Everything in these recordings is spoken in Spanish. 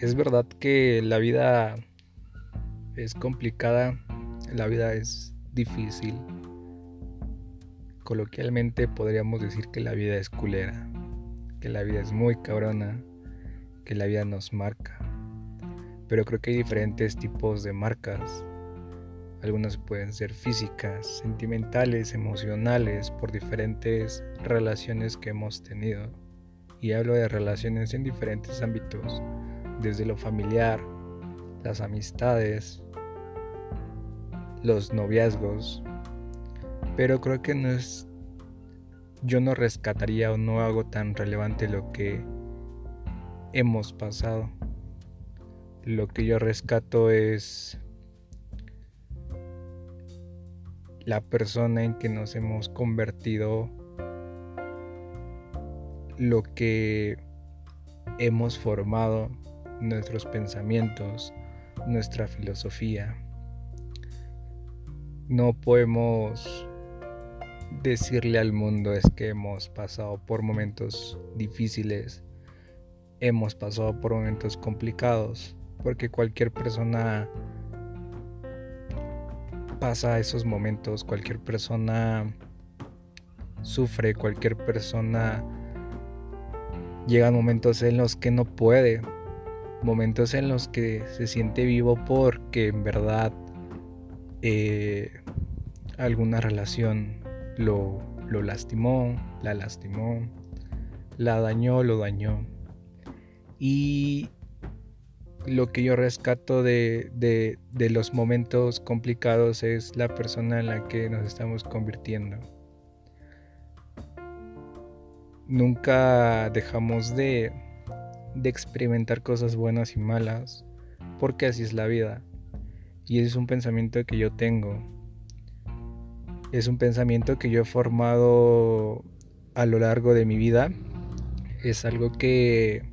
Es verdad que la vida es complicada, la vida es difícil. Coloquialmente podríamos decir que la vida es culera, que la vida es muy cabrona, que la vida nos marca. Pero creo que hay diferentes tipos de marcas. Algunas pueden ser físicas, sentimentales, emocionales, por diferentes relaciones que hemos tenido. Y hablo de relaciones en diferentes ámbitos, desde lo familiar, las amistades, los noviazgos. Pero creo que no es... Yo no rescataría o no hago tan relevante lo que hemos pasado. Lo que yo rescato es la persona en que nos hemos convertido, lo que hemos formado, nuestros pensamientos, nuestra filosofía. No podemos decirle al mundo es que hemos pasado por momentos difíciles, hemos pasado por momentos complicados, porque cualquier persona pasa esos momentos, cualquier persona sufre, cualquier persona llega momentos en los que no puede, momentos en los que se siente vivo porque en verdad eh, alguna relación lo, lo lastimó, la lastimó, la dañó, lo dañó. Y lo que yo rescato de, de, los momentos complicados es la persona en la que nos estamos convirtiendo. Nunca dejamos de, de experimentar cosas buenas y malas, porque así es la vida. Y es un pensamiento que yo tengo. Es un pensamiento que yo he formado a lo largo de mi vida. Es algo que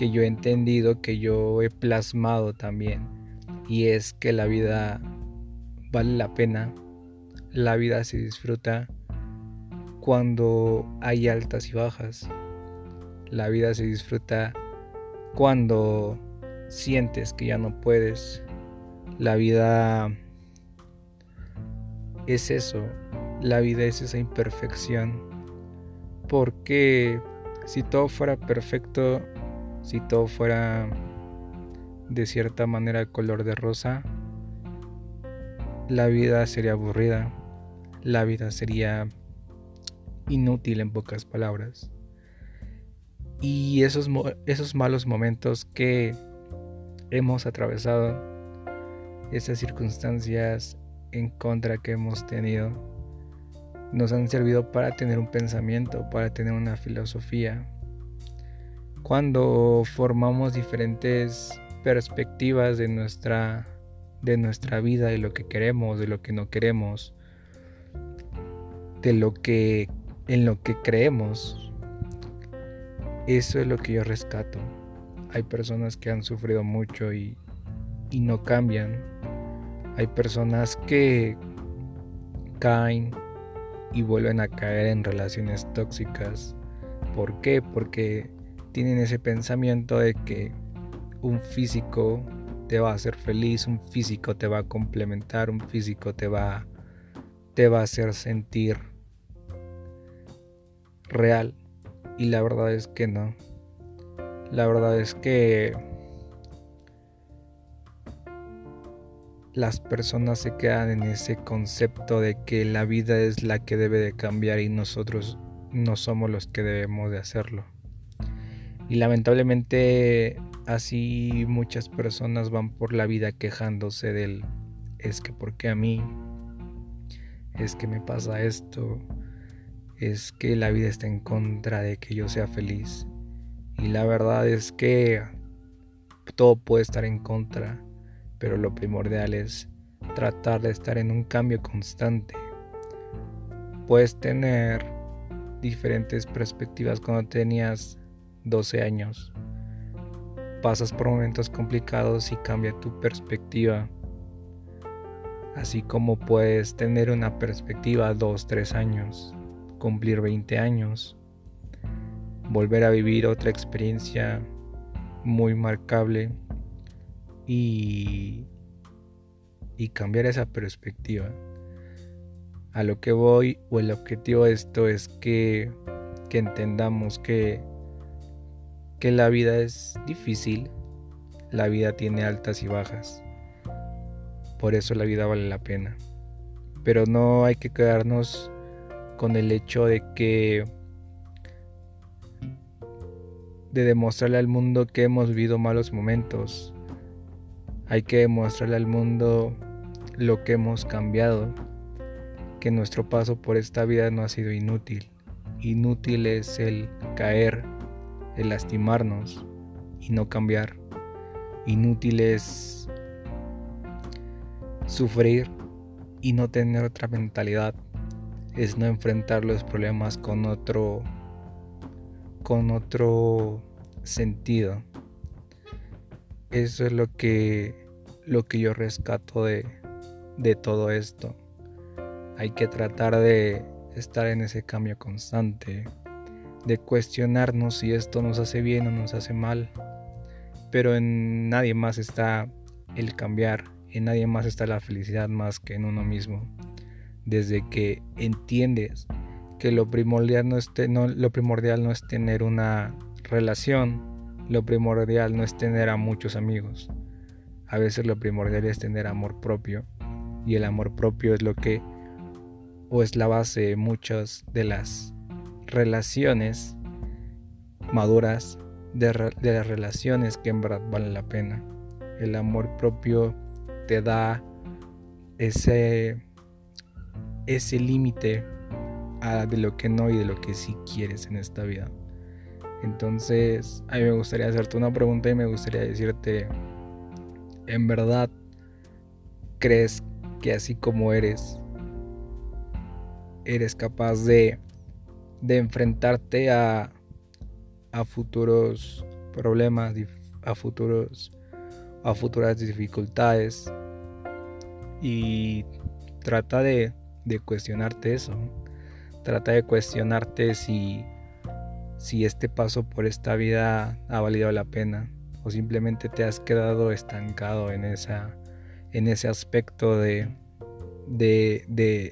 que yo he entendido, que yo he plasmado también. Y es que la vida vale la pena, la vida se disfruta cuando hay altas y bajas. La vida se disfruta cuando sientes que ya no puedes. La vida es eso, la vida es esa imperfección. Porque si todo fuera perfecto, si todo fuera de cierta manera color de rosa, la vida sería aburrida, la vida sería inútil en pocas palabras. Y esos, esos malos momentos que hemos atravesado, esas circunstancias en contra que hemos tenido, nos han servido para tener un pensamiento, para tener una filosofía, cuando formamos diferentes perspectivas de nuestra, de nuestra vida, de lo que queremos, de lo que no queremos, de lo que en lo que creemos. Eso es lo que yo rescato. Hay personas que han sufrido mucho y, y no cambian. Hay personas que caen y vuelven a caer en relaciones tóxicas. ¿Por qué? Porque tienen ese pensamiento de que un físico te va a hacer feliz, un físico te va a complementar, un físico te va, te va a hacer sentir real. Y la verdad es que no. La verdad es que las personas se quedan en ese concepto de que la vida es la que debe de cambiar y nosotros no somos los que debemos de hacerlo. Y lamentablemente así muchas personas van por la vida quejándose del es que porque a mí es que me pasa esto, es que la vida está en contra de que yo sea feliz. Y la verdad es que todo puede estar en contra, pero lo primordial es tratar de estar en un cambio constante. Puedes tener diferentes perspectivas cuando tenías 12 años. Pasas por momentos complicados y cambia tu perspectiva. Así como puedes tener una perspectiva 2, 3 años, cumplir 20 años, volver a vivir otra experiencia muy marcable y, y cambiar esa perspectiva. A lo que voy o el objetivo de esto es que, que entendamos que, que la vida es difícil, la vida tiene altas y bajas. Por eso la vida vale la pena. Pero no hay que quedarnos con el hecho de que de demostrarle al mundo que hemos vivido malos momentos. Hay que demostrarle al mundo lo que hemos cambiado, que nuestro paso por esta vida no ha sido inútil. Inútil es el caer, el lastimarnos y no cambiar. Inútil es sufrir y no tener otra mentalidad. Es no enfrentar los problemas con otro con otro sentido. Eso es lo que, lo que yo rescato de, de todo esto. Hay que tratar de estar en ese cambio constante, de cuestionarnos si esto nos hace bien o nos hace mal. Pero en nadie más está el cambiar, en nadie más está la felicidad más que en uno mismo. Desde que entiendes que lo primordial no es, tener una relación, lo primordial no es tener a muchos amigos. A veces lo primordial es tener amor propio y el amor propio es lo que o es la base de muchas de las relaciones maduras, de, de las relaciones que en verdad valen la pena. El amor propio te da ese, ese límite de lo que no y de lo que sí quieres en esta vida. Entonces, a mí me gustaría hacerte una pregunta y me gustaría decirte, ¿en verdad crees que así como eres, eres capaz de, de enfrentarte a, a futuros problemas, a futuros a futuras dificultades y trata de, de cuestionarte eso. Trata de cuestionarte si, si este paso por esta vida ha valido la pena o simplemente te has quedado estancado en, esa, en ese aspecto de, de,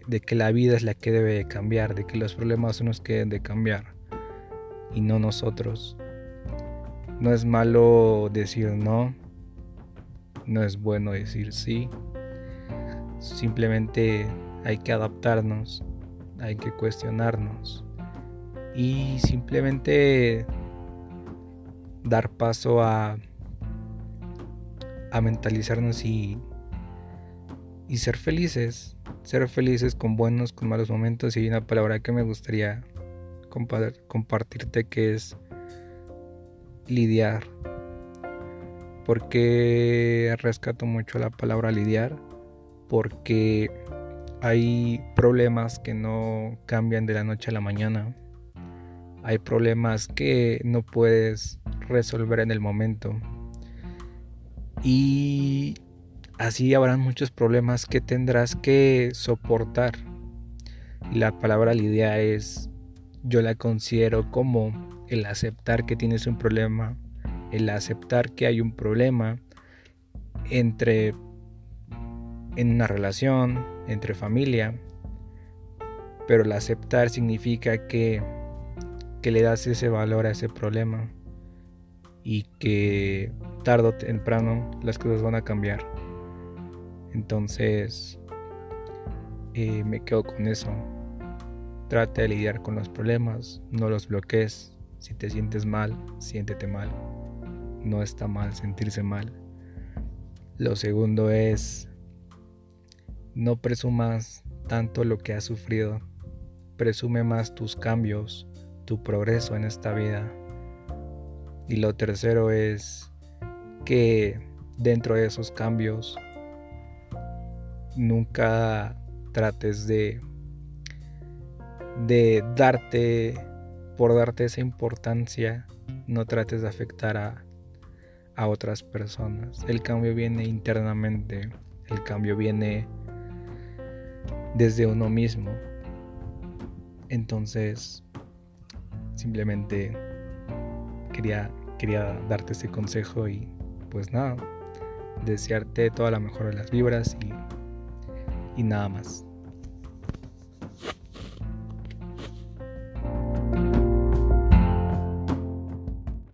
de, que la vida es la que debe cambiar, de que los problemas son los que deben de cambiar y no nosotros. No es malo decir no, no es bueno decir sí, simplemente hay que adaptarnos hay que cuestionarnos y simplemente dar paso a, a mentalizarnos y, y ser felices, ser felices con buenos, con malos momentos y hay una palabra que me gustaría compartirte que es lidiar. Porque rescato mucho la palabra lidiar? Porque hay problemas que no cambian de la noche a la mañana. Hay problemas que no puedes resolver en el momento. Y así habrán muchos problemas que tendrás que soportar. La palabra lidia es, yo la considero como el aceptar que tienes un problema, el aceptar que hay un problema entre en una relación, entre familia, pero el aceptar significa que, que le das ese valor a ese problema y que tarde o temprano las cosas van a cambiar. Entonces, eh, me quedo con eso. Trata de lidiar con los problemas, no los bloquees. Si te sientes mal, siéntete mal. No está mal sentirse mal. Lo segundo es no presumas tanto lo que has sufrido, presume más tus cambios, tu progreso en esta vida. Y lo tercero es que dentro de esos cambios nunca trates de darte por darte esa importancia, no trates de afectar a, a otras personas. El cambio viene internamente, el cambio viene desde uno mismo. Entonces, simplemente quería quería darte ese consejo y pues nada, desearte toda la mejor de las vibras y, y nada más.